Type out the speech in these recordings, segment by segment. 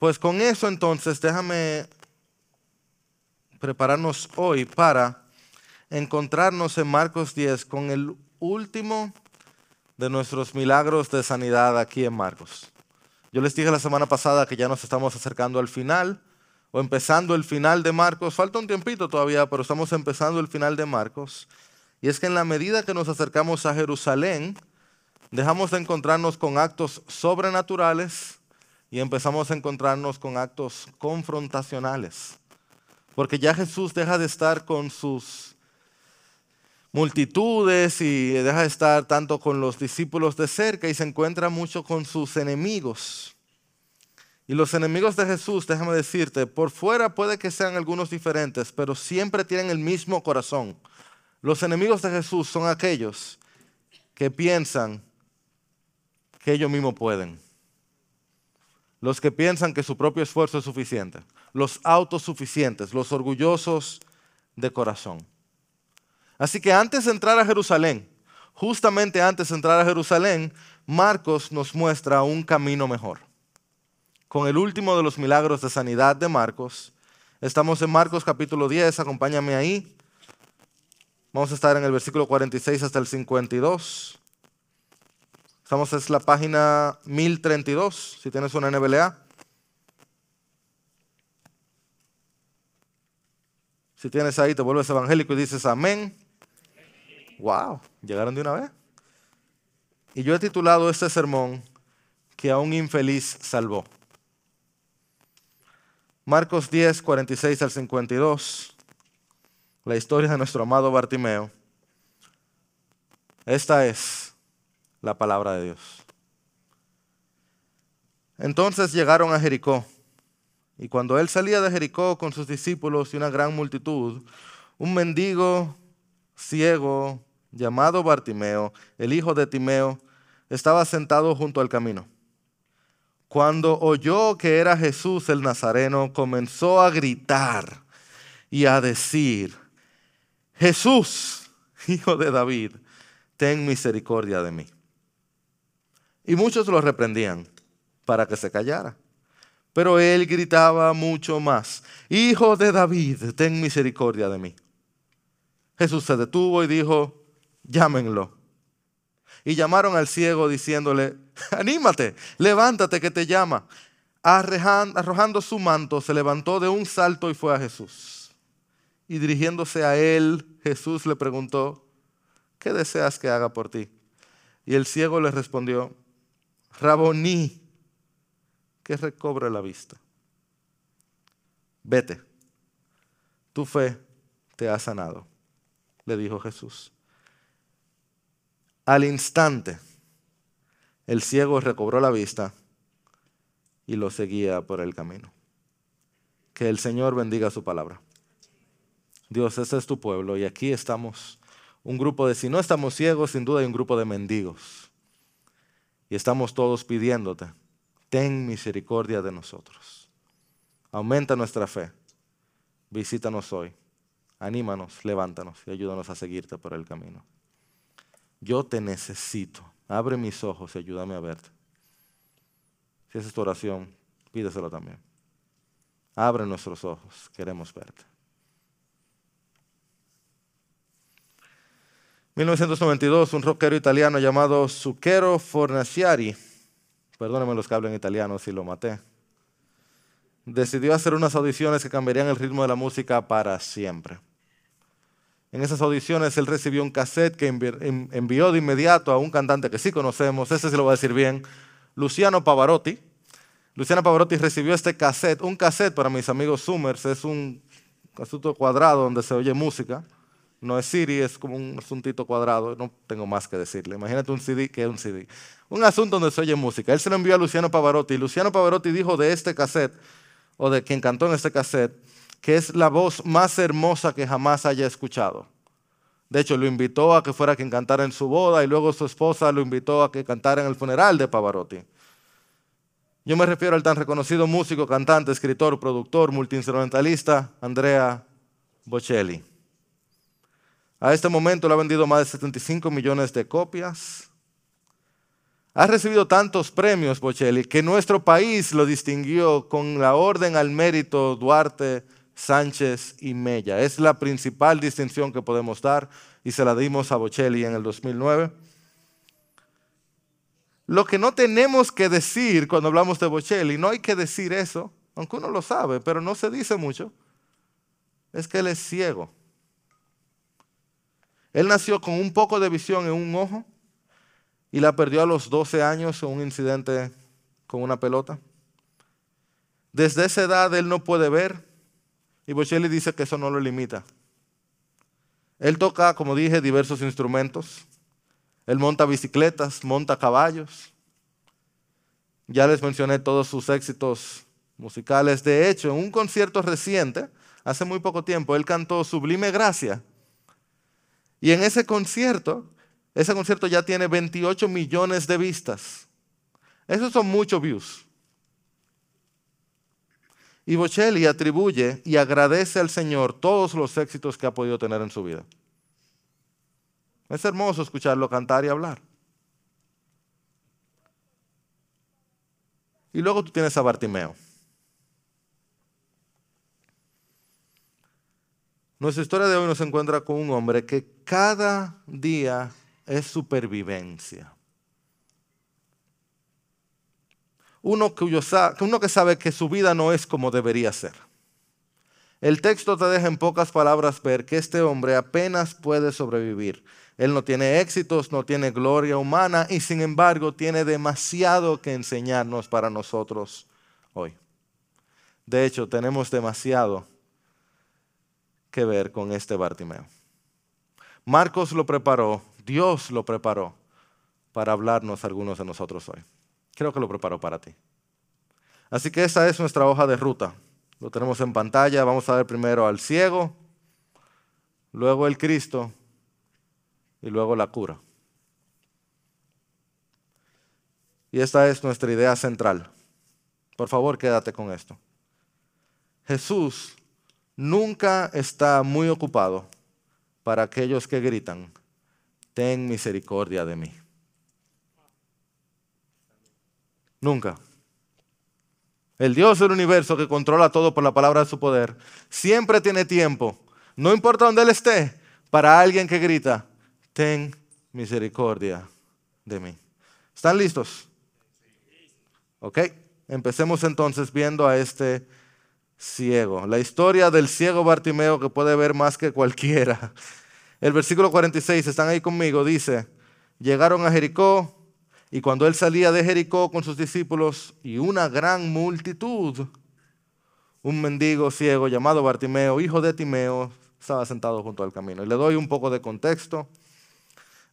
Pues con eso entonces déjame prepararnos hoy para encontrarnos en Marcos 10 con el último de nuestros milagros de sanidad aquí en Marcos. Yo les dije la semana pasada que ya nos estamos acercando al final o empezando el final de Marcos. Falta un tiempito todavía, pero estamos empezando el final de Marcos. Y es que en la medida que nos acercamos a Jerusalén, dejamos de encontrarnos con actos sobrenaturales y empezamos a encontrarnos con actos confrontacionales. Porque ya Jesús deja de estar con sus multitudes y deja de estar tanto con los discípulos de cerca y se encuentra mucho con sus enemigos. Y los enemigos de Jesús, déjame decirte, por fuera puede que sean algunos diferentes, pero siempre tienen el mismo corazón. Los enemigos de Jesús son aquellos que piensan que ellos mismos pueden. Los que piensan que su propio esfuerzo es suficiente. Los autosuficientes, los orgullosos de corazón. Así que antes de entrar a Jerusalén, justamente antes de entrar a Jerusalén, Marcos nos muestra un camino mejor con el último de los milagros de sanidad de Marcos. Estamos en Marcos capítulo 10, acompáñame ahí. Vamos a estar en el versículo 46 hasta el 52. Estamos en la página 1032, si tienes una NBLA. Si tienes ahí, te vuelves evangélico y dices amén. Wow, llegaron de una vez. Y yo he titulado este sermón que a un infeliz salvó. Marcos 10, 46 al 52, la historia de nuestro amado Bartimeo. Esta es la palabra de Dios. Entonces llegaron a Jericó, y cuando él salía de Jericó con sus discípulos y una gran multitud, un mendigo ciego llamado Bartimeo, el hijo de Timeo, estaba sentado junto al camino cuando oyó que era Jesús el Nazareno, comenzó a gritar y a decir, Jesús, hijo de David, ten misericordia de mí. Y muchos lo reprendían para que se callara. Pero él gritaba mucho más, Hijo de David, ten misericordia de mí. Jesús se detuvo y dijo, llámenlo. Y llamaron al ciego diciéndole, anímate, levántate que te llama. Arrojando su manto, se levantó de un salto y fue a Jesús. Y dirigiéndose a él, Jesús le preguntó, ¿qué deseas que haga por ti? Y el ciego le respondió, Raboní, que recobre la vista. Vete, tu fe te ha sanado, le dijo Jesús. Al instante, el ciego recobró la vista y lo seguía por el camino. Que el Señor bendiga su palabra. Dios, este es tu pueblo y aquí estamos un grupo de, si no estamos ciegos, sin duda hay un grupo de mendigos. Y estamos todos pidiéndote, ten misericordia de nosotros. Aumenta nuestra fe. Visítanos hoy. Anímanos, levántanos y ayúdanos a seguirte por el camino yo te necesito. Abre mis ojos y ayúdame a verte. Si es tu oración, pídeselo también. Abre nuestros ojos, queremos verte. 1992, un rockero italiano llamado Zucchero Fornaciari, perdónenme los que hablan italiano si lo maté, decidió hacer unas audiciones que cambiarían el ritmo de la música para siempre. En esas audiciones él recibió un cassette que envió de inmediato a un cantante que sí conocemos, ese se lo voy a decir bien, Luciano Pavarotti. Luciano Pavarotti recibió este cassette. Un cassette para mis amigos Summers es un asunto cuadrado donde se oye música. No es Siri, es como un asuntito cuadrado. No tengo más que decirle. Imagínate un CD que es un CD. Un asunto donde se oye música. Él se lo envió a Luciano Pavarotti. Y Luciano Pavarotti dijo de este cassette, o de quien cantó en este cassette, que es la voz más hermosa que jamás haya escuchado. De hecho, lo invitó a que fuera quien cantara en su boda y luego su esposa lo invitó a que cantara en el funeral de Pavarotti. Yo me refiero al tan reconocido músico, cantante, escritor, productor, multiinstrumentalista, Andrea Bocelli. A este momento le ha vendido más de 75 millones de copias. Ha recibido tantos premios, Bocelli, que nuestro país lo distinguió con la Orden al Mérito Duarte, Sánchez y Mella. Es la principal distinción que podemos dar y se la dimos a Bocelli en el 2009. Lo que no tenemos que decir cuando hablamos de Bocelli, no hay que decir eso, aunque uno lo sabe, pero no se dice mucho, es que él es ciego. Él nació con un poco de visión en un ojo y la perdió a los 12 años en un incidente con una pelota. Desde esa edad él no puede ver y Bocelli dice que eso no lo limita. Él toca, como dije, diversos instrumentos. Él monta bicicletas, monta caballos. Ya les mencioné todos sus éxitos musicales. De hecho, en un concierto reciente, hace muy poco tiempo, él cantó Sublime Gracia. Y en ese concierto, ese concierto ya tiene 28 millones de vistas. Esos son muchos views. Y Bocelli atribuye y agradece al Señor todos los éxitos que ha podido tener en su vida. Es hermoso escucharlo cantar y hablar. Y luego tú tienes a Bartimeo. Nuestra historia de hoy nos encuentra con un hombre que cada día es supervivencia. Uno, uno que sabe que su vida no es como debería ser. El texto te deja en pocas palabras ver que este hombre apenas puede sobrevivir. Él no tiene éxitos, no tiene gloria humana y sin embargo tiene demasiado que enseñarnos para nosotros hoy. De hecho, tenemos demasiado que ver con este Bartimeo. Marcos lo preparó, Dios lo preparó para hablarnos algunos de nosotros hoy. Creo que lo preparó para ti. Así que esa es nuestra hoja de ruta. Lo tenemos en pantalla. Vamos a ver primero al ciego, luego el Cristo y luego la cura. Y esta es nuestra idea central. Por favor, quédate con esto. Jesús nunca está muy ocupado para aquellos que gritan, ten misericordia de mí. Nunca. El Dios del universo que controla todo por la palabra de su poder, siempre tiene tiempo, no importa dónde Él esté, para alguien que grita, ten misericordia de mí. ¿Están listos? Ok, empecemos entonces viendo a este ciego. La historia del ciego Bartimeo que puede ver más que cualquiera. El versículo 46, están ahí conmigo, dice, llegaron a Jericó y cuando él salía de Jericó con sus discípulos y una gran multitud, un mendigo ciego llamado Bartimeo, hijo de Timeo, estaba sentado junto al camino. Y le doy un poco de contexto.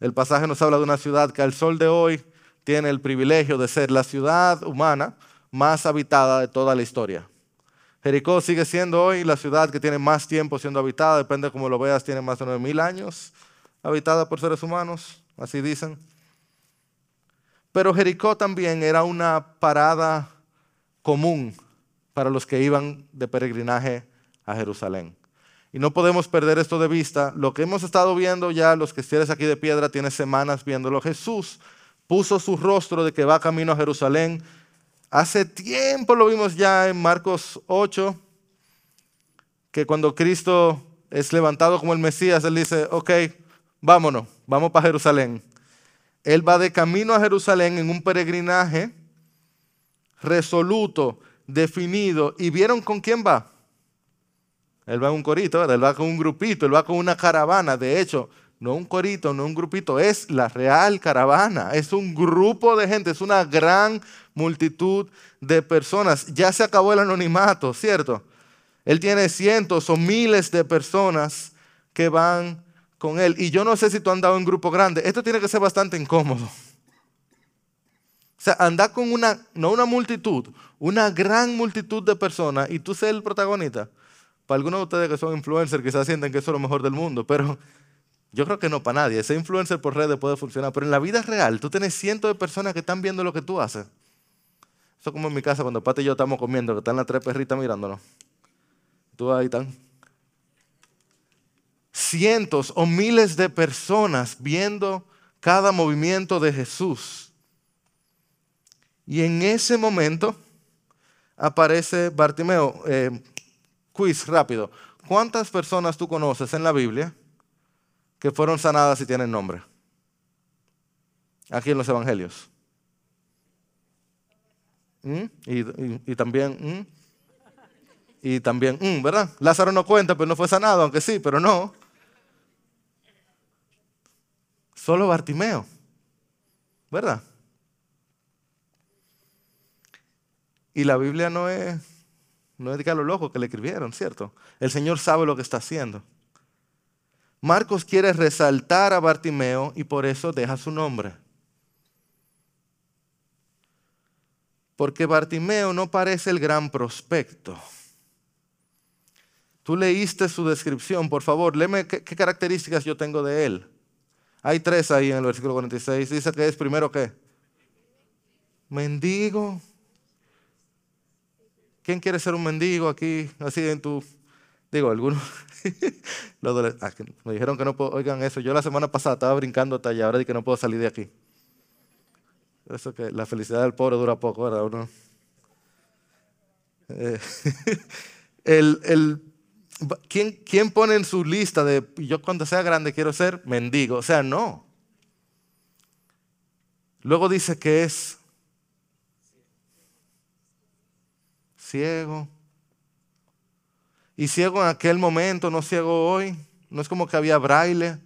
El pasaje nos habla de una ciudad que al sol de hoy tiene el privilegio de ser la ciudad humana más habitada de toda la historia. Jericó sigue siendo hoy la ciudad que tiene más tiempo siendo habitada, depende de cómo lo veas, tiene más de 9.000 años habitada por seres humanos, así dicen. Pero Jericó también era una parada común para los que iban de peregrinaje a Jerusalén. Y no podemos perder esto de vista. Lo que hemos estado viendo ya, los que estés aquí de piedra, tiene semanas viéndolo. Jesús puso su rostro de que va camino a Jerusalén Hace tiempo lo vimos ya en Marcos 8, que cuando Cristo es levantado como el Mesías, Él dice, ok, vámonos, vamos para Jerusalén. Él va de camino a Jerusalén en un peregrinaje resoluto, definido. ¿Y vieron con quién va? Él va en un corito, él va con un grupito, él va con una caravana. De hecho, no un corito, no un grupito, es la real caravana, es un grupo de gente, es una gran multitud de personas. Ya se acabó el anonimato, ¿cierto? Él tiene cientos o miles de personas que van con él. Y yo no sé si tú has andado en grupo grande. Esto tiene que ser bastante incómodo. O sea, andar con una, no una multitud, una gran multitud de personas y tú ser el protagonista. Para algunos de ustedes que son influencers quizás sienten que eso es lo mejor del mundo, pero yo creo que no para nadie. Ese influencer por redes puede funcionar, pero en la vida real tú tienes cientos de personas que están viendo lo que tú haces. Eso como en mi casa cuando Pati y yo estamos comiendo, que están las tres perritas mirándonos. Tú ahí están. Cientos o miles de personas viendo cada movimiento de Jesús. Y en ese momento aparece Bartimeo. Eh, quiz rápido. ¿Cuántas personas tú conoces en la Biblia que fueron sanadas y tienen nombre? Aquí en los evangelios. ¿Mm? Y, también, ¿Mm? y también, ¿Mm? ¿verdad? Lázaro no cuenta, pero no fue sanado, aunque sí, pero no. Solo Bartimeo, ¿verdad? Y la Biblia no es, no es de a lo loco que le escribieron, ¿cierto? El Señor sabe lo que está haciendo. Marcos quiere resaltar a Bartimeo y por eso deja su nombre. Porque Bartimeo no parece el gran prospecto. Tú leíste su descripción, por favor, léeme qué, características yo tengo de él. Hay tres ahí en el versículo 46. Dice que es primero qué? Mendigo, ¿Quién quiere ser un mendigo aquí, así en tu... Digo, algunos... Ah, me dijeron que no puedo... Oigan eso, yo la semana pasada estaba brincando hasta allá, ahora di que no puedo salir de aquí. Eso que la felicidad del pobre dura poco, ¿verdad? Uno... Eh, el, ¿quién, ¿Quién pone en su lista de yo cuando sea grande quiero ser mendigo? O sea, no. Luego dice que es ciego. Y ciego en aquel momento, no ciego hoy. No es como que había braille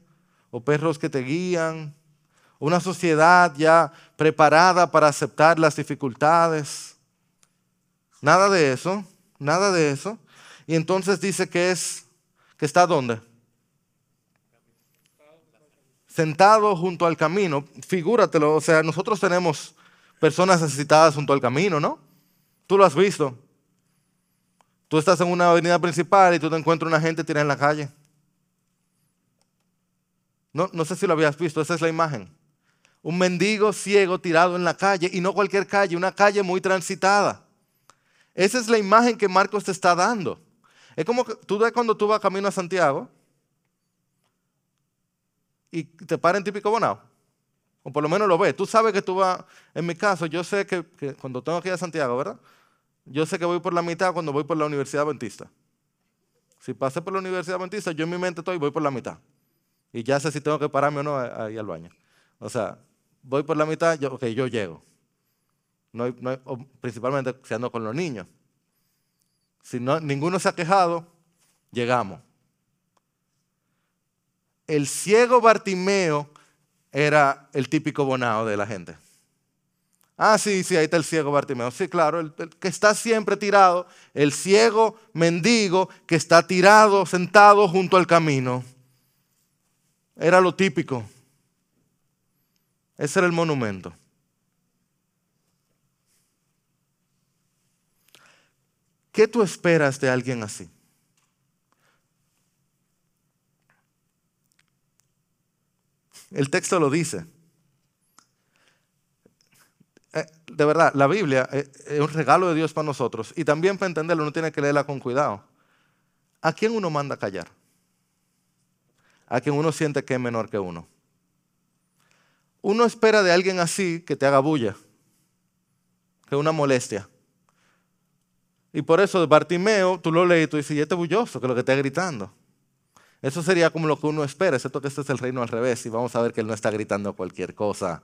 o perros que te guían. Una sociedad ya preparada para aceptar las dificultades. Nada de eso, nada de eso. Y entonces dice que es, que está dónde? Sentado junto al camino. Figúratelo, o sea, nosotros tenemos personas necesitadas junto al camino, ¿no? Tú lo has visto. Tú estás en una avenida principal y tú te encuentras una gente tirada en la calle. No, sé si lo habías visto, esa es la imagen. Un mendigo ciego tirado en la calle y no cualquier calle, una calle muy transitada. Esa es la imagen que Marcos te está dando. Es como que tú ves cuando tú vas camino a Santiago y te para en típico bonao. O por lo menos lo ves. Tú sabes que tú vas, en mi caso, yo sé que, que cuando tengo que ir a Santiago, ¿verdad? Yo sé que voy por la mitad cuando voy por la Universidad Adventista. Si pasé por la Universidad Adventista, yo en mi mente estoy, voy por la mitad. Y ya sé si tengo que pararme o no ahí al baño. O sea, voy por la mitad, yo, ok, yo llego. No principalmente si ando con los niños. Si no, ninguno se ha quejado, llegamos. El ciego Bartimeo era el típico bonao de la gente. Ah, sí, sí, ahí está el ciego Bartimeo. Sí, claro, el, que está siempre tirado, el ciego mendigo que está tirado, sentado junto al camino. Era lo típico. Ese era el monumento. ¿Qué tú esperas de alguien así? El texto lo dice. Eh, de verdad, la Biblia eh, es un regalo de Dios para nosotros y también para entenderlo uno tiene que leerla con cuidado. ¿A quién uno manda callar? A quien uno siente que es menor que uno. Uno espera de alguien así que te haga bulla, que es una molestia. Y por eso Bartimeo, tú lo lees y tú dices, y este bulloso, que lo que está gritando. Eso sería como lo que uno espera, excepto que este es el reino al revés y vamos a ver que él no está gritando cualquier cosa.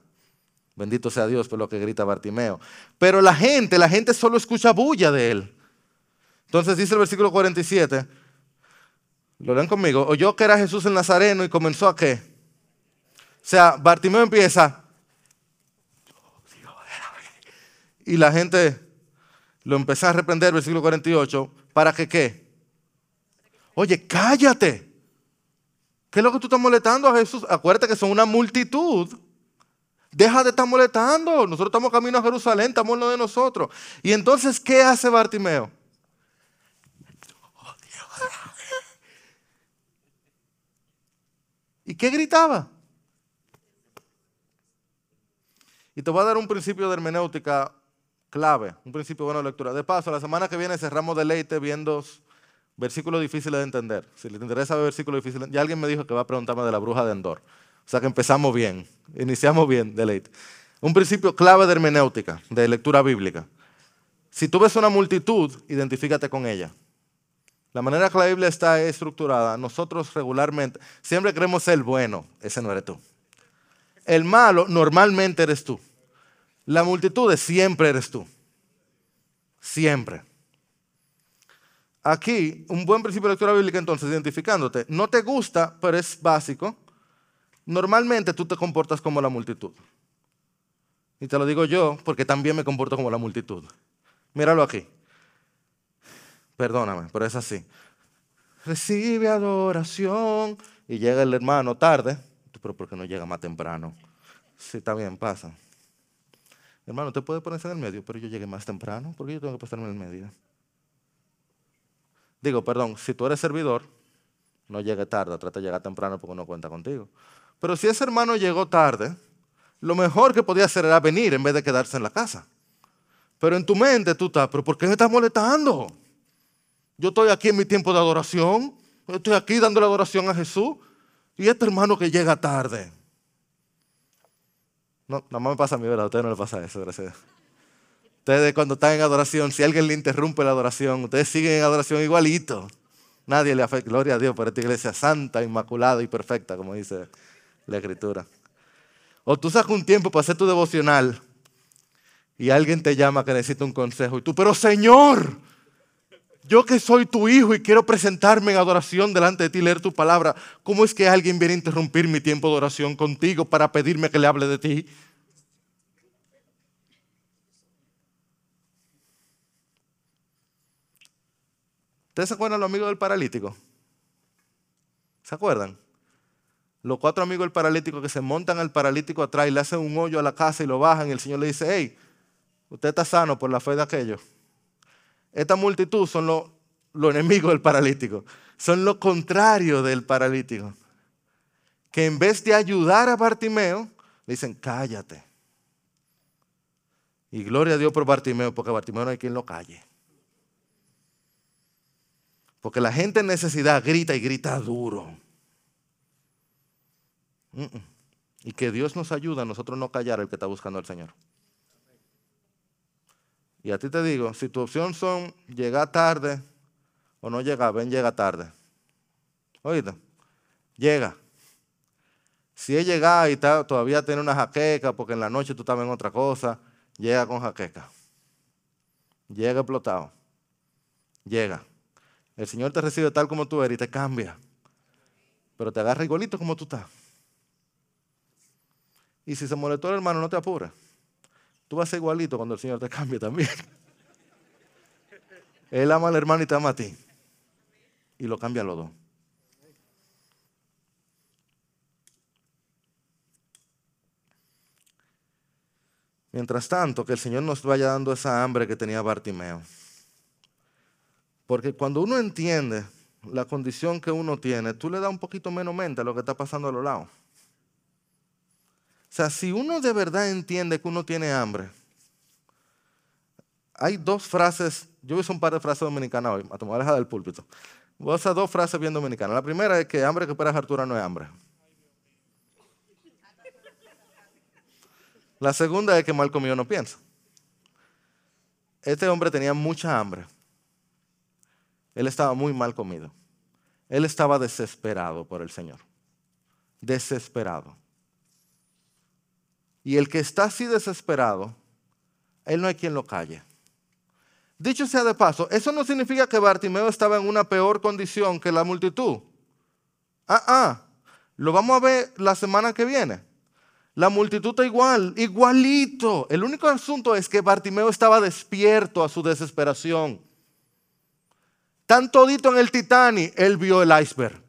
Bendito sea Dios por lo que grita Bartimeo. Pero la gente, la gente solo escucha bulla de él. Entonces dice el versículo 47, lo leen conmigo, oyó que era Jesús el Nazareno y comenzó a qué. O sea, Bartimeo empieza, y la gente lo empezó a reprender, versículo 48, para que qué. Oye, cállate. ¿Qué es lo que tú estás molestando a Jesús? Acuérdate que son una multitud. Deja de estar molestando. Nosotros estamos camino a Jerusalén, estamos lo de nosotros. Y entonces, ¿qué hace Bartimeo? ¿Y qué gritaba? Y te voy a dar un principio de hermenéutica clave, un principio bueno de lectura. De paso, la semana que viene cerramos deleite viendo versículos difíciles de entender. Si les interesa ver versículos difíciles, ya alguien me dijo que va a preguntarme de la bruja de Endor. O sea que empezamos bien, iniciamos bien, deleite. Un principio clave de hermenéutica, de lectura bíblica. Si tú ves una multitud, identifícate con ella. La manera que la Biblia está estructurada, nosotros regularmente siempre creemos ser bueno, ese no eres tú. El malo normalmente eres tú. La multitud siempre eres tú. Siempre. Aquí, un buen principio de lectura bíblica, entonces, identificándote. No te gusta, pero es básico. Normalmente tú te comportas como la multitud. Y te lo digo yo porque también me comporto como la multitud. Míralo aquí. Perdóname, pero es así. Recibe adoración y llega el hermano tarde. Pero ¿por qué no llega más temprano? Sí, está bien, pasa. Hermano, usted puede ponerse en el medio, pero yo llegué más temprano. ¿Por qué yo tengo que pasarme en el medio? Digo, perdón, si tú eres servidor, no llegue tarde, trata de llegar temprano porque no cuenta contigo. Pero si ese hermano llegó tarde, lo mejor que podía hacer era venir en vez de quedarse en la casa. Pero en tu mente tú estás, pero ¿por qué me estás molestando? Yo estoy aquí en mi tiempo de adoración, estoy aquí dando la adoración a Jesús y este hermano que llega tarde. No, nada más me pasa a mí, ¿verdad? A ustedes no le pasa eso, gracias. Ustedes cuando están en adoración, si alguien le interrumpe la adoración, ustedes siguen en adoración igualito. Nadie le afecta. Gloria a Dios por esta iglesia santa, inmaculada y perfecta, como dice la escritura. O tú sacas un tiempo para hacer tu devocional y alguien te llama que necesita un consejo y tú, pero Señor, yo que soy tu hijo y quiero presentarme en adoración delante de ti leer tu palabra, ¿cómo es que alguien viene a interrumpir mi tiempo de oración contigo para pedirme que le hable de ti? ¿Ustedes se acuerdan los amigos del paralítico? ¿Se acuerdan? Los cuatro amigos del paralítico que se montan al paralítico atrás y le hacen un hoyo a la casa y lo bajan y el Señor le dice, hey, usted está sano por la fe de aquellos. Esta multitud son los, enemigos del paralítico, son lo contrario del paralítico. Que en vez de ayudar a Bartimeo, le dicen, cállate. Y gloria a Dios por Bartimeo, porque Bartimeo no hay quien lo calle. Porque la gente en necesidad grita y grita duro. Y que Dios nos ayude a nosotros no callar el que está buscando al Señor. Y a ti te digo, si tu opción son llegar tarde o no llegar, ven, llega tarde. Oíste, llega. Si es llegar y todavía tiene una jaqueca porque en la noche tú estabas en otra cosa, llega con jaqueca. Llega explotado. Llega. El Señor te recibe tal como tú eres y te cambia. Pero te agarra igualito como tú estás. Y si se molestó el hermano, no te apures. Tú vas a ser igualito cuando el Señor te cambie también. Él ama al hermano y te ama a ti. Y lo cambia a los dos. Mientras tanto, que el Señor nos vaya dando esa hambre que tenía Bartimeo. Porque cuando uno entiende la condición que uno tiene, tú le das un poquito menos mente a lo que está pasando a los lados. O sea, si uno de verdad entiende que uno tiene hambre, hay dos frases, yo uso un par de frases dominicanas hoy, a tomar del púlpito. Voy a usar dos frases bien dominicanas. La primera es que hambre que espera Artura no es hambre. La segunda es que mal comido no piensa. Este hombre tenía mucha hambre. Él estaba muy mal comido. Él estaba desesperado por el Señor. Desesperado. Y el que está así desesperado, él no hay quien lo calle. Dicho sea de paso, eso no significa que Bartimeo estaba en una peor condición que la multitud. Ah, ah, lo vamos a ver la semana que viene. La multitud está igual, igualito. El único asunto es que Bartimeo estaba despierto a su desesperación. Tan todito en el Titanic, él vio el iceberg.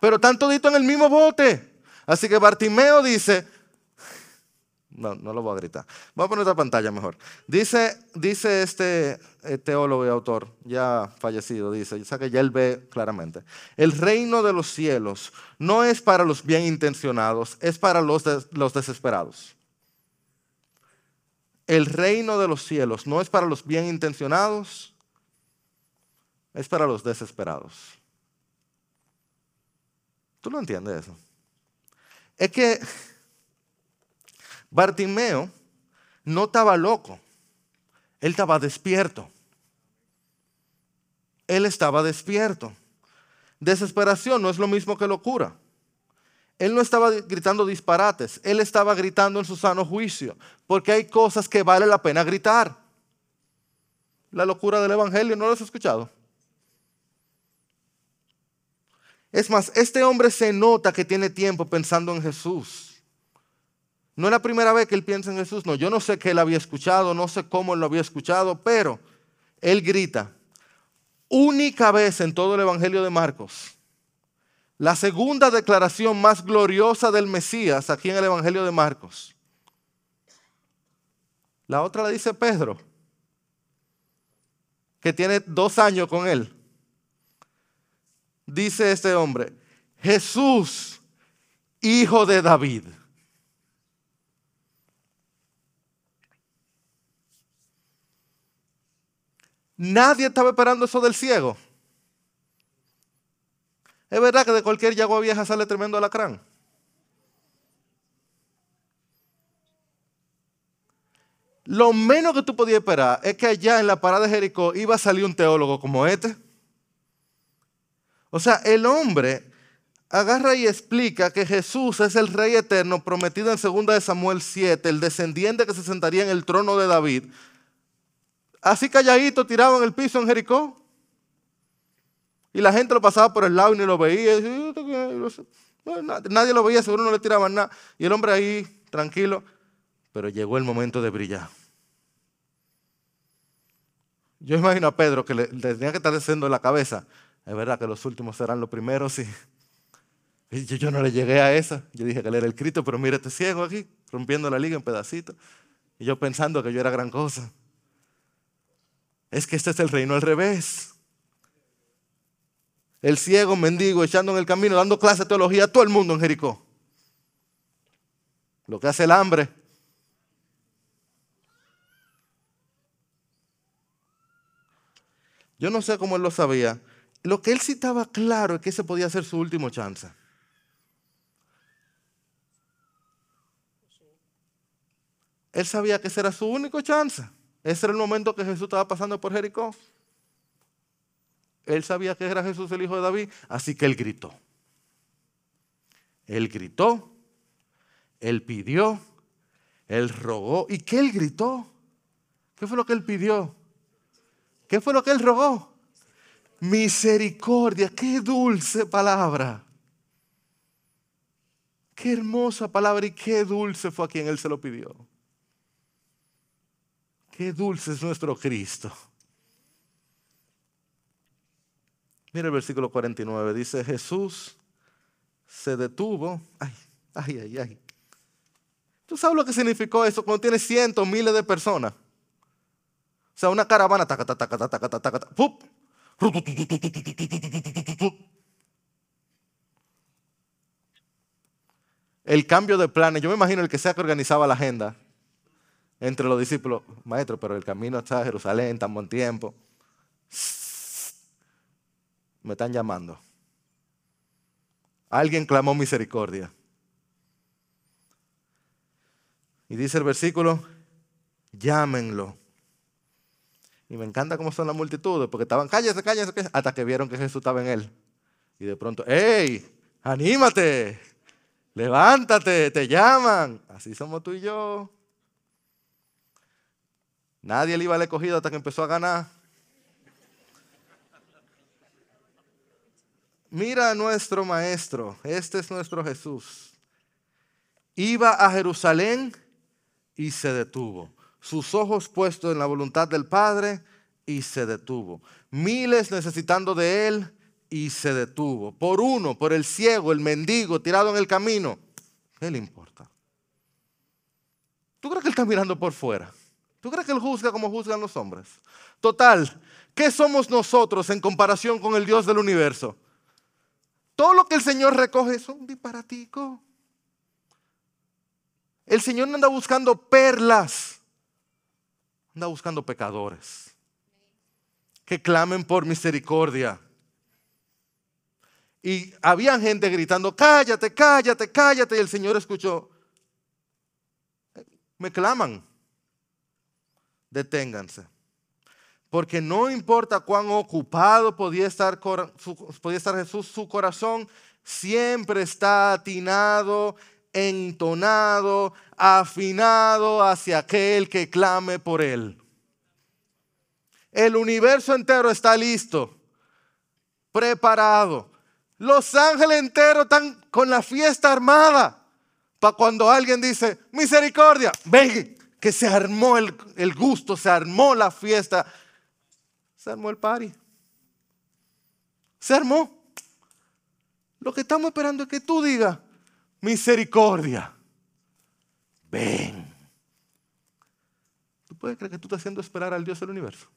Pero tan todito en el mismo bote. Así que Bartimeo dice, no, no lo voy a gritar. Voy a poner otra pantalla mejor. Dice, dice este eh, teólogo y autor, ya fallecido, dice, o sea que ya él ve claramente. El reino de los cielos no es para los bien intencionados, es para los, los desesperados. El reino de los cielos no es para los bien intencionados, es para los desesperados. ¿Tú no entiendes eso? Es que Bartimeo no estaba loco, él estaba despierto. Él estaba despierto. Desesperación no es lo mismo que locura. Él no estaba gritando disparates, él estaba gritando en su sano juicio, porque hay cosas que vale la pena gritar. La locura del Evangelio, ¿no lo has escuchado? Es más, este hombre se nota que tiene tiempo pensando en Jesús. No es la primera vez que él piensa en Jesús, no, yo no sé qué él había escuchado, no sé cómo él lo había escuchado, pero él grita, única vez en todo el Evangelio de Marcos, la segunda declaración más gloriosa del Mesías aquí en el Evangelio de Marcos. La otra la dice Pedro, que tiene dos años con él. Dice este hombre, Jesús, hijo de David. Nadie estaba esperando eso del ciego. Es verdad que de cualquier yagua vieja sale tremendo alacrán. Lo menos que tú podías esperar es que allá en la parada de Jericó iba a salir un teólogo como este. O sea, el hombre agarra y explica que Jesús es el rey eterno prometido en 2 de Samuel 7, el descendiente que se sentaría en el trono de David así calladito tirado en el piso en Jericó. Y la gente lo pasaba por el lado y ni lo veía. Nadie lo veía, seguro no le tiraban nada. Y el hombre ahí, tranquilo. Pero llegó el momento de brillar. Yo imagino a Pedro que le, tenía que estar descendiendo la cabeza. Es verdad que los últimos serán los primeros. Y, yo, yo, no le llegué a esa. Yo dije que él era el Cristo, pero mira este ciego aquí, rompiendo la liga en pedacitos. Y yo pensando que yo era gran cosa es que este es el reino al revés. El ciego mendigo echando en el camino, dando clase de teología a todo el mundo en Jericó. Lo que hace el hambre. Yo no sé cómo él lo sabía. Lo que él sí estaba claro es que ese podía ser su último chance. Él sabía que ese era su único chance. Ese era el momento que Jesús estaba pasando por Jericó. Él sabía que era Jesús el hijo de David, así que él gritó. Él gritó, él pidió, él rogó. ¿Y qué él gritó? ¿Qué fue lo que él pidió? ¿Qué fue lo que él rogó? Misericordia, qué dulce palabra. Qué hermosa palabra y qué dulce fue a quien él se lo pidió. Qué dulce es nuestro Cristo. Mira el versículo 49, dice Jesús se detuvo. Ay, ay, ay, ay. ¿Tú sabes lo que significó eso cuando tiene cientos, miles de personas? O sea, una caravana, taca, taca, taca, taca, taca, taca. El cambio de planes, yo me imagino el que sea que organizaba la agenda entre los discípulos, maestro, pero el camino está a Jerusalén, tan buen tiempo. Me están llamando. Alguien clamó misericordia. Y dice el versículo, llámenlo. Y me encanta cómo son las multitudes, porque estaban, cállese, cállese, cállese, hasta que vieron que Jesús estaba en él. Y de pronto, ¡hey! ¡Anímate! ¡Levántate! ¡Te llaman! Así somos tú y yo. Nadie le iba al escogido hasta que empezó a ganar. Mira a nuestro maestro, este es nuestro Jesús. Iba a Jerusalén y se detuvo. Sus ojos puestos en la voluntad del Padre y se detuvo. Miles necesitando de él y se detuvo. Por uno, por el ciego, el mendigo tirado en el camino. ¿Qué le importa? ¿Tú crees que él está mirando por fuera? ¿Tú crees que Él juzga como juzgan los hombres? Total, ¿qué somos nosotros en comparación con el Dios del universo? Todo lo que el Señor recoge es un disparatico. El Señor no anda buscando perlas, anda buscando pecadores que clamen por misericordia. Y había gente gritando, cállate, cállate, cállate. Y el Señor escuchó, me claman. Deténganse. Porque no importa cuán ocupado podía estar, podía estar Jesús, su corazón siempre está atinado, entonado, afinado hacia aquel que clame por él. El universo entero está listo, preparado. Los ángeles enteros están con la fiesta armada para cuando alguien dice, misericordia, ven, que se armó el, el gusto, se armó la fiesta, se armó el party. Se armó. Lo que estamos esperando es que tú digas, misericordia, ven. ¿Tú puedes creer que tú estás haciendo esperar al Dios del universo?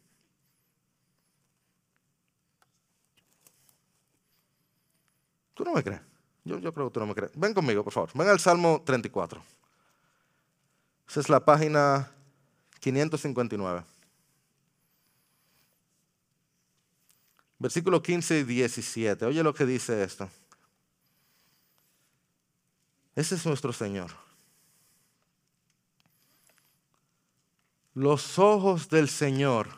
¿Tú no me crees? Yo, creo que tú no me crees. Ven conmigo, por favor. Ven al Salmo 34. Esa es la página 559. Versículo 15 y 17. Oye lo que dice esto. Ese es nuestro Señor. Los ojos del Señor,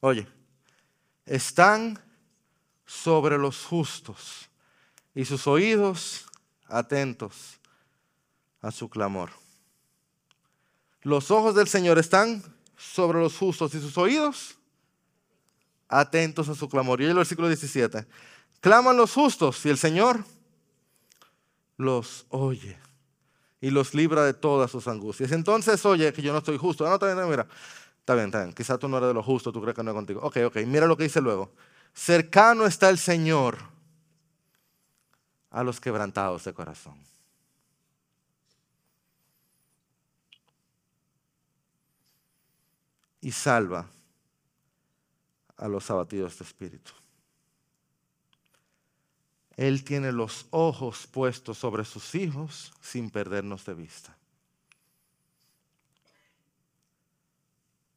oye, están sobre los justos y sus oídos atentos a su clamor. Los ojos del Señor están sobre los justos y sus oídos atentos a su clamor. Y el versículo 17. Claman los justos y el Señor los oye y los libra de todas sus angustias. Entonces, oye, que yo no estoy justo. Ah, no, está bien, mira. Está bien, está bien. Quizás tú no eres de lo justo, tú crees que no es contigo. Ok, ok. Mira lo que dice luego. Cercano está el Señor a los quebrantados de corazón. Y salva a los abatidos de espíritu. Él tiene los ojos puestos sobre sus hijos sin perdernos de vista.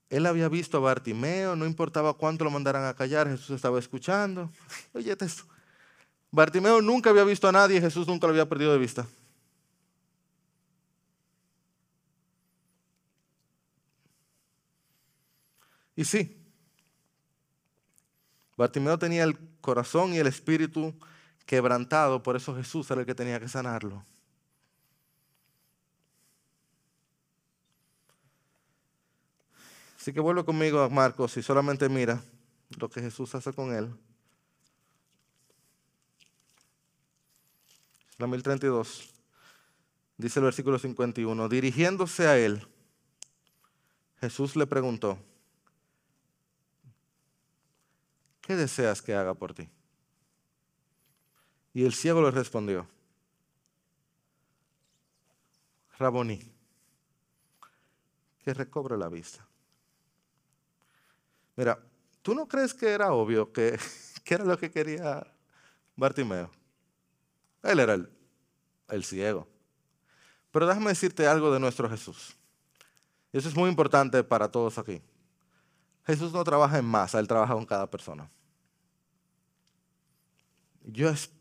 Él había visto a Bartimeo, no importaba cuánto lo mandaran a callar, Jesús estaba escuchando. Oye, esto. Bartimeo nunca había visto a nadie, Jesús nunca lo había perdido de vista. Y sí, Bartimeo tenía el corazón y el espíritu quebrantado, por eso Jesús era el que tenía que sanarlo. Así que vuelve conmigo a Marcos y solamente mira lo que Jesús hace con él. la 1032, dice el versículo 51, dirigiéndose a él, Jesús le preguntó, ¿qué deseas que haga por ti? Y el ciego le respondió, Raboní, que recobre la vista. Mira, ¿tú no crees que era obvio que, que era lo que quería Bartimeo? Él era el, ciego. Pero déjame decirte algo de nuestro Jesús. Eso es muy importante para todos aquí. Jesús no trabaja en masa, Él trabaja con cada persona. Yo espero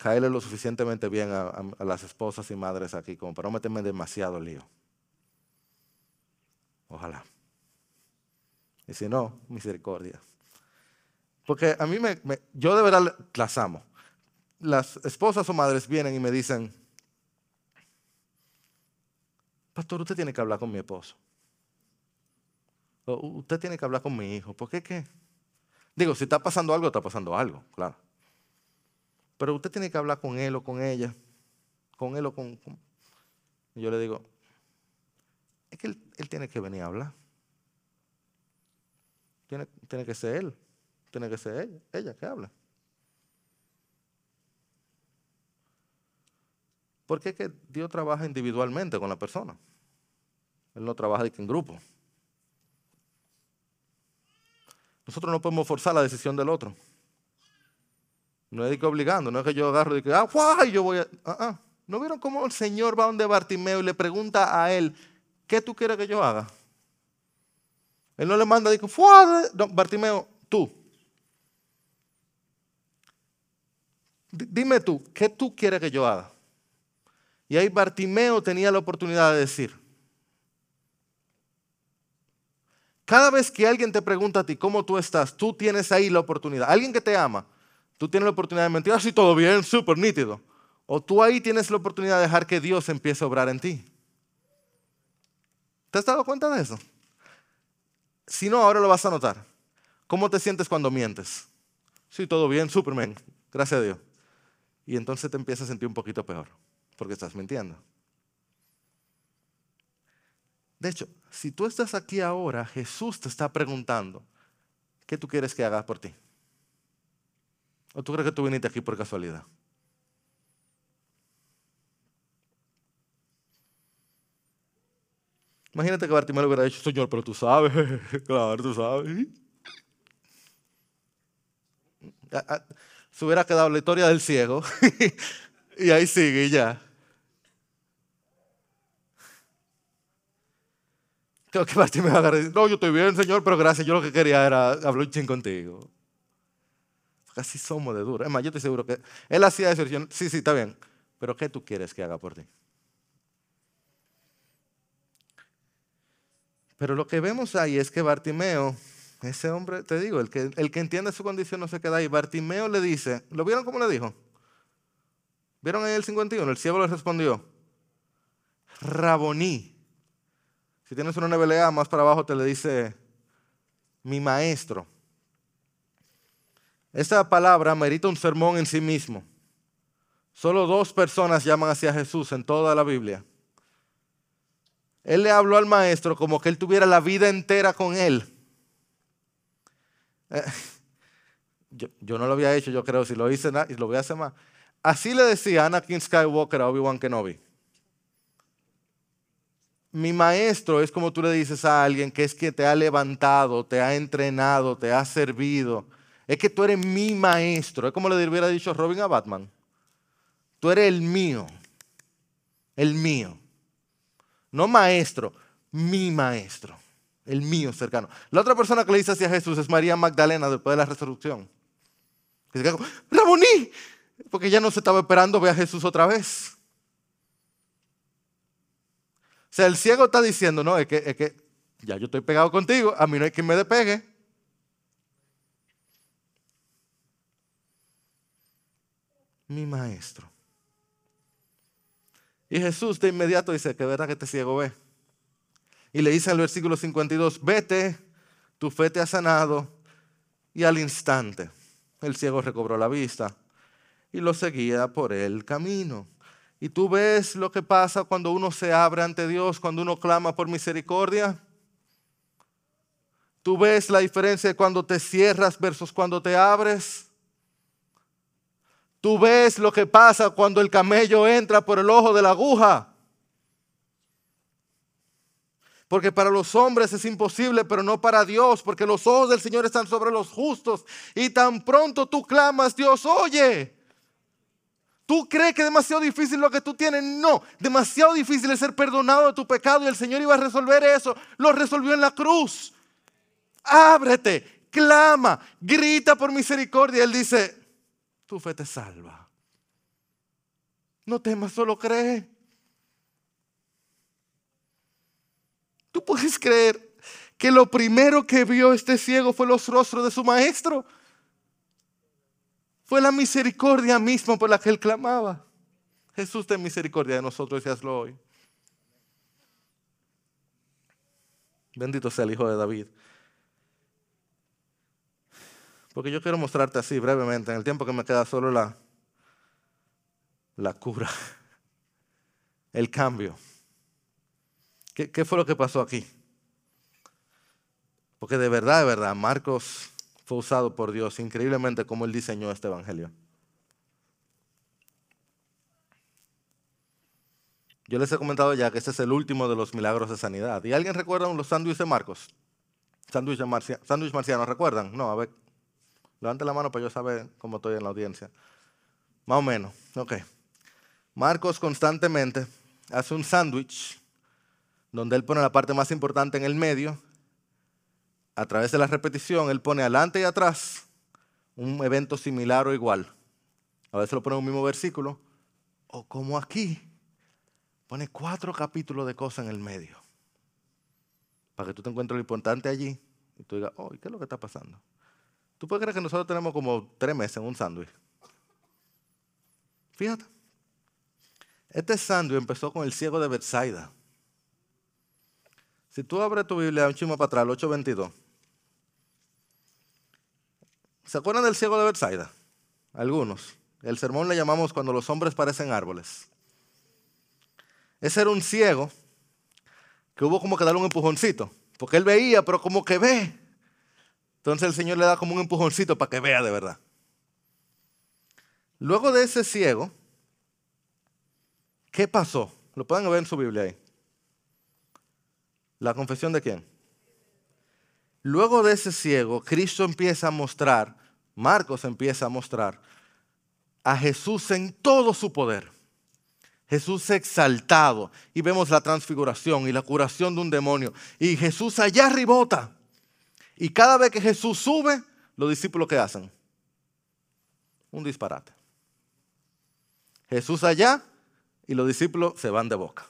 caerle lo suficientemente bien a, las esposas y madres aquí como para no meterme demasiado lío. Ojalá. Y si no, misericordia. Porque a mí me, yo de verdad las amo. Las esposas o madres vienen y me dicen, pastor, usted tiene que hablar con mi esposo. Usted tiene que hablar con mi hijo. ¿Por qué qué? Digo, si está pasando algo, está pasando algo, claro. Pero usted tiene que hablar con él o con ella. Con él o con... Y yo le digo, es que él, tiene que venir a hablar. Tiene, tiene que ser él. Tiene que ser ella, ella que habla. Porque es que Dios trabaja individualmente con la persona. Él no trabaja en grupo. Nosotros no podemos forzar la decisión del otro. No es que obligando, no es que yo agarro y que, ah, guay, yo voy a. Ah, ah. ¿No vieron cómo el Señor va donde Bartimeo y le pregunta a él, ¿qué tú quieres que yo haga? Él no le manda, dice, no, Bartimeo, tú, Dime tú, ¿qué tú quieres que yo haga? Y ahí Bartimeo tenía la oportunidad de decir, cada vez que alguien te pregunta a ti cómo tú estás, tú tienes ahí la oportunidad. Alguien que te ama, tú tienes la oportunidad de mentir, así todo bien, súper nítido. O tú ahí tienes la oportunidad de dejar que Dios empiece a obrar en ti. ¿Te has dado cuenta de eso? Si no, ahora lo vas a notar. ¿Cómo te sientes cuando mientes? Sí, todo bien, Superman, gracias a Dios. Y entonces te empiezas a sentir un poquito peor, porque estás mintiendo. De hecho, si tú estás aquí ahora, Jesús te está preguntando, ¿qué tú quieres que haga por ti? ¿O tú crees que tú viniste aquí por casualidad? Imagínate que Bartimeo hubiera dicho, Señor, pero tú sabes, claro, tú sabes. Se hubiera quedado la historia del ciego y ahí sigue ya. Creo que Bartimeo agarra y dice, no, yo estoy bien, Señor, pero gracias, yo lo que quería era hablar un ching contigo. Casi somos de duro. Es más, yo estoy seguro que él hacía eso. sí, sí, está bien. Pero ¿qué tú quieres que haga por ti? Pero lo que vemos ahí es que Bartimeo, ese hombre, te digo, el que, el que entiende su condición no se queda ahí. Bartimeo le dice, ¿lo vieron cómo le dijo? ¿Vieron ahí el 51? El cielo le respondió, Raboní. Si tienes una NBLA más para abajo te le dice, mi maestro. Esta palabra merita un sermón en sí mismo. Solo dos personas llaman hacia Jesús en toda la Biblia. Él le habló al maestro como que él tuviera la vida entera con él. Eh, yo, no lo había hecho, yo creo, si lo hice, lo voy a hacer más. Así le decía Anakin Skywalker a Obi-Wan Kenobi. Mi maestro es como tú le dices a alguien que es que te ha levantado, te ha entrenado, te ha servido. Es que tú eres mi maestro. Es como le hubiera dicho Robin a Batman. Tú eres el mío. El mío. No maestro, mi maestro, el mío cercano. La otra persona que le dice así a Jesús es María Magdalena después de la resurrección. dice, Raboní, porque ya no se estaba esperando ver a Jesús otra vez. O el ciego está diciendo, no, es que, es que ya yo estoy pegado contigo, a mí no hay quien me despegue. Mi maestro. Y Jesús de inmediato dice que verdad que este ciego ve. Y le dice en el versículo 52, vete, tu fe te ha sanado. Y al instante el ciego recobró la vista y lo seguía por el camino. Y tú ves lo que pasa cuando uno se abre ante Dios, cuando uno clama por misericordia. Tú ves la diferencia cuando te cierras versus cuando te abres. Tú ves lo que pasa cuando el camello entra por el ojo de la aguja. Porque para los hombres es imposible, pero no para Dios, porque los ojos del Señor están sobre los justos. Y tan pronto tú clamas, Dios oye. ¿Tú crees que es demasiado difícil lo que tú tienes? No, demasiado difícil es ser perdonado de tu pecado y el Señor iba a resolver eso. Lo resolvió en la cruz. Ábrete, clama, grita por misericordia. Él dice, tu fe te salva. No temas, solo cree. Tú puedes creer que lo primero que vio este ciego fue los rostros de su maestro. Fue la misericordia misma por la que él clamaba. Jesús, ten misericordia de nosotros y hazlo hoy. Bendito sea el Hijo de David. Porque yo quiero mostrarte así brevemente, en el tiempo que me queda solo la, la cura, el cambio. ¿Qué, ¿Qué fue lo que pasó aquí? Porque de verdad, de verdad, Marcos fue usado por Dios increíblemente como él diseñó este evangelio. Yo les he comentado ya que este es el último de los milagros de sanidad. ¿Y alguien recuerda los sándwiches de Marcos? Sándwich marciano, ¿recuerdan? No, a ver, Levante la mano para yo saber cómo estoy en la audiencia. Más o menos. Ok. Marcos constantemente hace un sándwich donde él pone la parte más importante en el medio. A través de la repetición, él pone adelante y atrás un evento similar o igual. A veces lo pone en un mismo versículo. O como aquí, pone cuatro capítulos de cosas en el medio. Para que tú te encuentres lo importante allí y tú digas, oh, ¿qué es lo que está pasando? ¿Tú puedes creer que nosotros tenemos como tres meses en un sándwich? Fíjate. Este sándwich empezó con el ciego de Bethsaida. Si tú abres tu Biblia un chimo para atrás, el 822. ¿Se acuerdan del ciego de Bethsaida? Algunos. El sermón le llamamos cuando los hombres parecen árboles. Ese era un ciego que hubo como que darle un empujoncito, porque él veía, pero como que ve. Entonces el Señor le da como un empujoncito para que vea de verdad. Luego de ese ciego, ¿qué pasó? Lo pueden ver en su Biblia ahí. ¿La confesión de quién? Luego de ese ciego, Cristo empieza a mostrar, Marcos empieza a mostrar a Jesús en todo su poder. Jesús exaltado y vemos la transfiguración y la curación de un demonio. Y Jesús allá ribota. Y cada vez que Jesús sube, los discípulos ¿qué hacen? Un disparate. Jesús allá y los discípulos se van de boca.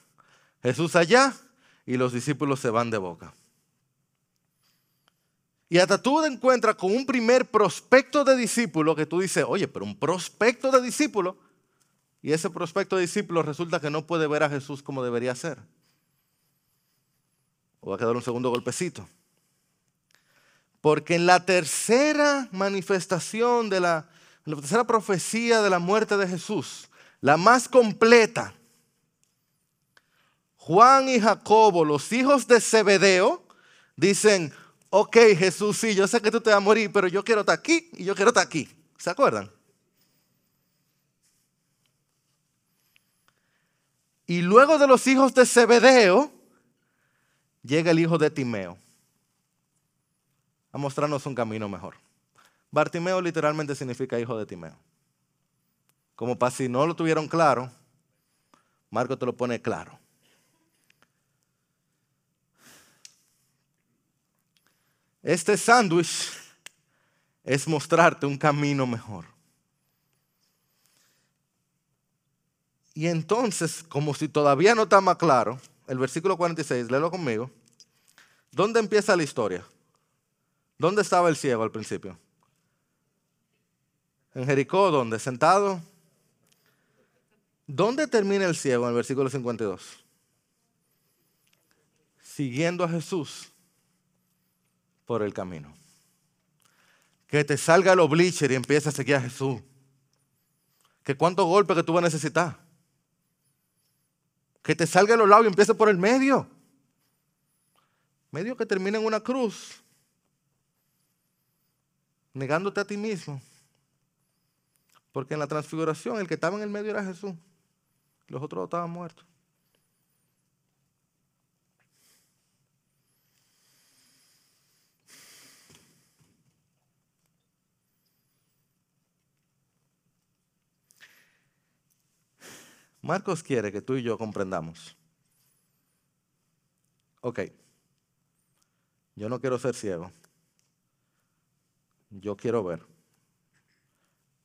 Jesús allá y los discípulos se van de boca. Y hasta tú te encuentras con un primer prospecto de discípulo que tú dices, oye, pero un prospecto de discípulo. Y ese prospecto de discípulo resulta que no puede ver a Jesús como debería ser. O va a quedar un segundo golpecito. Porque en la tercera manifestación de en la tercera profecía de la muerte de Jesús, la más completa, Juan y Jacobo, los hijos de Zebedeo, dicen, ok Jesús, sí, yo sé que tú te vas a morir, pero yo quiero estar aquí y yo quiero estar aquí. ¿Se acuerdan? Y luego de los hijos de Zebedeo, llega el hijo de Timeo a mostrarnos un camino mejor. Bartimeo literalmente significa hijo de Timeo. Como para si no lo tuvieron claro, Marco te lo pone claro. Este sándwich es mostrarte un camino mejor. Y entonces, como si todavía no está más claro, el versículo 46, léelo conmigo. ¿Dónde empieza la historia? ¿Dónde estaba el ciego al principio? En Jericó, ¿dónde? ¿Sentado? ¿Dónde termina el ciego en el versículo 52? Siguiendo a Jesús por el camino. Que te salga el oblicher y empiece a seguir a Jesús. Que cuántos golpes que tú vas a necesitar. Que te salga los labios y empiece por el medio. Medio que termina en una cruz. Negándote a ti mismo. Porque en la transfiguración el que estaba en el medio era Jesús. Los otros estaban muertos. Marcos quiere que tú y yo comprendamos. Ok, yo no quiero ser ciego. Yo quiero ver.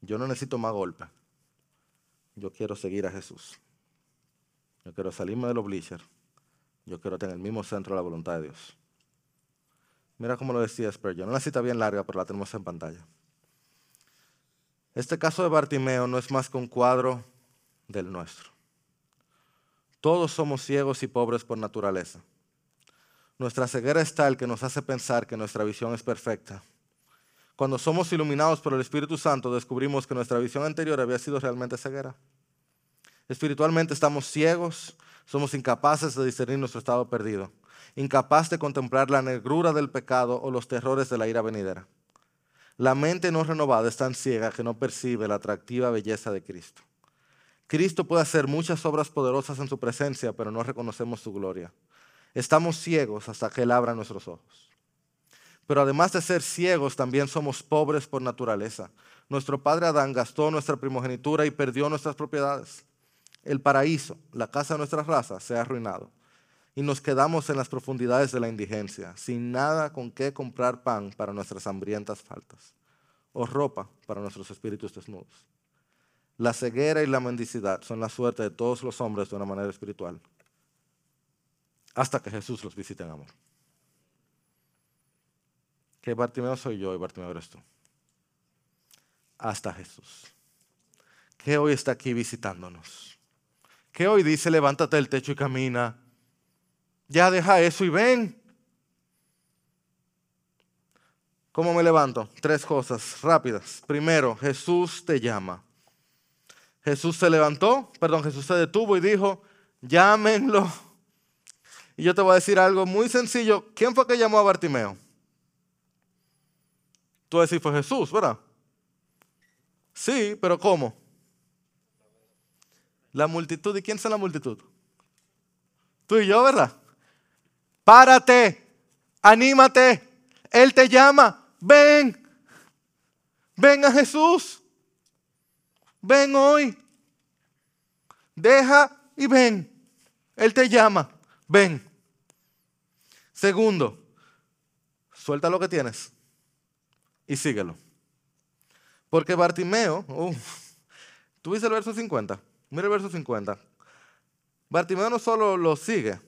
Yo no necesito más golpes. Yo quiero seguir a Jesús. Yo quiero salirme de los bleachers. Yo quiero tener el mismo centro de la voluntad de Dios. Mira cómo lo decía Spurgeon. Una cita bien larga, pero la tenemos en pantalla. Este caso de Bartimeo no es más que un cuadro del nuestro. Todos somos ciegos y pobres por naturaleza. Nuestra ceguera es tal que nos hace pensar que nuestra visión es perfecta. Cuando somos iluminados por el Espíritu Santo, descubrimos que nuestra visión anterior había sido realmente ceguera. Espiritualmente estamos ciegos, somos incapaces de discernir nuestro estado perdido, incapaz de contemplar la negrura del pecado o los terrores de la ira venidera. La mente no renovada es tan ciega que no percibe la atractiva belleza de Cristo. Cristo puede hacer muchas obras poderosas en su presencia, pero no reconocemos su gloria. Estamos ciegos hasta que Él abra nuestros ojos. Pero además de ser ciegos, también somos pobres por naturaleza. Nuestro padre Adán gastó nuestra primogenitura y perdió nuestras propiedades. El paraíso, la casa de nuestra raza, se ha arruinado. Y nos quedamos en las profundidades de la indigencia, sin nada con qué comprar pan para nuestras hambrientas faltas, o ropa para nuestros espíritus desnudos. La ceguera y la mendicidad son la suerte de todos los hombres de una manera espiritual. Hasta que Jesús los visite en amor. Que Bartimeo soy yo y Bartimeo eres tú. Hasta Jesús. Que hoy está aquí visitándonos. Que hoy dice, levántate del techo y camina. Ya deja eso y ven. ¿Cómo me levanto? Tres cosas rápidas. Primero, Jesús te llama. Jesús se levantó, perdón, Jesús se detuvo y dijo, llámenlo. Y yo te voy a decir algo muy sencillo. ¿Quién fue que llamó a Bartimeo? Tú decís, fue Jesús, ¿verdad? Sí, pero ¿cómo? La multitud. ¿Y quién es la multitud? Tú y yo, ¿verdad? Párate, anímate. Él te llama. Ven. Ven a Jesús. Ven hoy. Deja y ven. Él te llama. Ven. Segundo, suelta lo que tienes y síguelo. Porque Bartimeo, tú viste el verso 50, mira el verso 50. Bartimeo no solo lo sigue,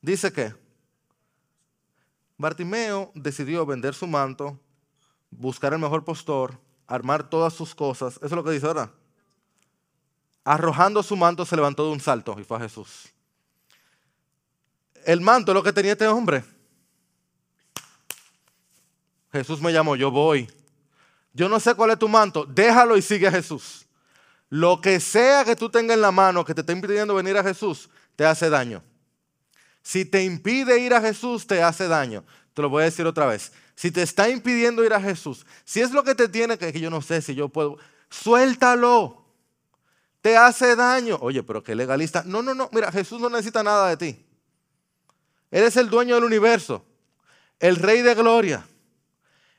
dice que Bartimeo decidió vender su manto, buscar el mejor postor, armar todas sus cosas. Eso es lo que dice ahora arrojando su manto, se levantó de un salto y fue a Jesús. El manto es lo que tenía este hombre. Jesús me llamó, yo voy. Yo no sé cuál es tu manto, déjalo y sigue a Jesús. Lo que sea que tú tengas en la mano que te esté impidiendo venir a Jesús, te hace daño. Si te impide ir a Jesús, te hace daño. Te lo voy a decir otra vez. Si te está impidiendo ir a Jesús, si es lo que te tiene que, yo no sé si yo puedo, suéltalo te hace daño. Oye, pero qué legalista. No, no, no. Mira, Jesús no necesita nada de ti. Él es el dueño del universo, el rey de gloria.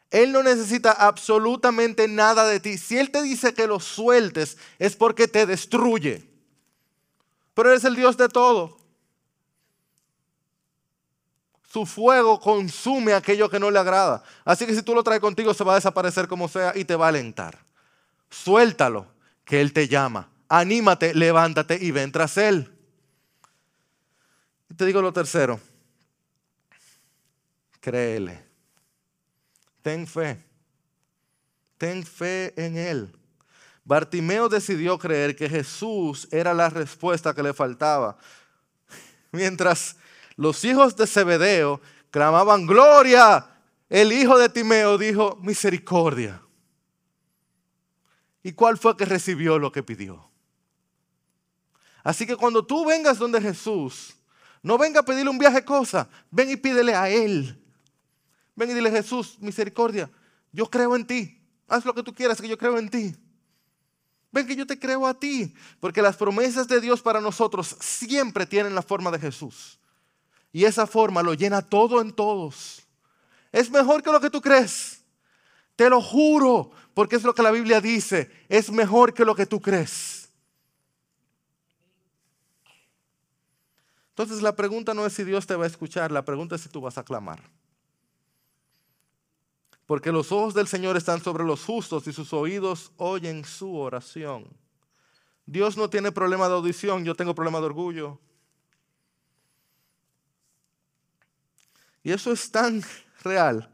Él no necesita absolutamente nada de ti. Si Él te dice que lo sueltes, es porque te destruye. Pero Él es el Dios de todo. Su fuego consume aquello que no le agrada. Así que si tú lo traes contigo, se va a desaparecer como sea y te va a alentar. Suéltalo, que Él te llama anímate, levántate y ven tras Él. Y te digo lo tercero, créele, ten fe, ten fe en Él. Bartimeo decidió creer que Jesús era la respuesta que le faltaba. Mientras los hijos de Zebedeo clamaban gloria, el hijo de Timeo dijo misericordia. ¿Y cuál fue que recibió lo que pidió? Así que cuando tú vengas donde Jesús, no venga a pedirle un viaje cosa, ven y pídele a Él. Ven y dile, Jesús, misericordia, yo creo en ti. Haz lo que tú quieras, que yo creo en ti. Ven que yo te creo a ti, porque las promesas de Dios para nosotros siempre tienen la forma de Jesús. Y esa forma lo llena todo en todos. Es mejor que lo que tú crees. Te lo juro, porque es lo que la Biblia dice. Es mejor que lo que tú crees. Entonces la pregunta no es si Dios te va a escuchar, la pregunta es si tú vas a clamar. Porque los ojos del Señor están sobre los justos y sus oídos oyen su oración. Dios no tiene problema de audición, yo tengo problema de orgullo. Y eso es tan real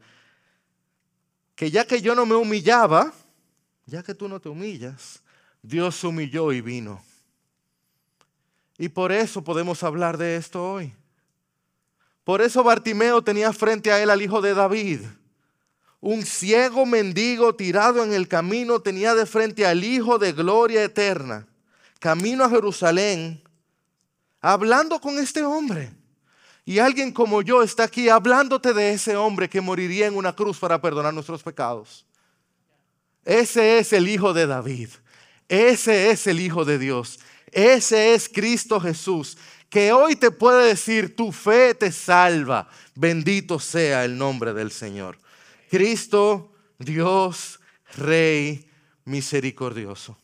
que ya que yo no me humillaba, ya que tú no te humillas, Dios humilló y vino. Y por eso podemos hablar de esto hoy. Por eso Bartimeo tenía frente a él al hijo de David. Un ciego mendigo tirado en el camino tenía de frente al hijo de gloria eterna, camino a Jerusalén, hablando con este hombre. Y alguien como yo está aquí hablándote de ese hombre que moriría en una cruz para perdonar nuestros pecados. Ese es el hijo de David. Ese es el hijo de Dios. Ese es Cristo Jesús, que hoy te puede decir, tu fe te salva. Bendito sea el nombre del Señor. Cristo, Dios, Rey misericordioso.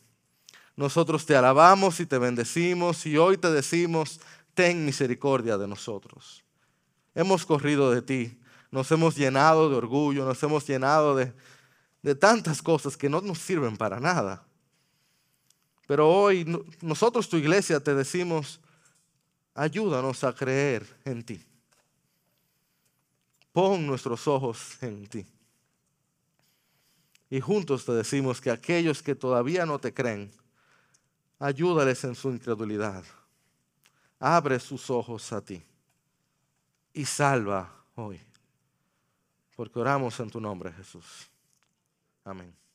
Nosotros te alabamos y te bendecimos y hoy te decimos, ten misericordia de nosotros. Hemos corrido de ti, nos hemos llenado de orgullo, nos hemos llenado de, de tantas cosas que no nos sirven para nada. Pero hoy nosotros, tu iglesia, te decimos, ayúdanos a creer en ti. Pon nuestros ojos en ti. Y juntos te decimos que aquellos que todavía no te creen, ayúdales en su incredulidad. Abre sus ojos a ti y salva hoy. Porque oramos en tu nombre, Jesús. Amén.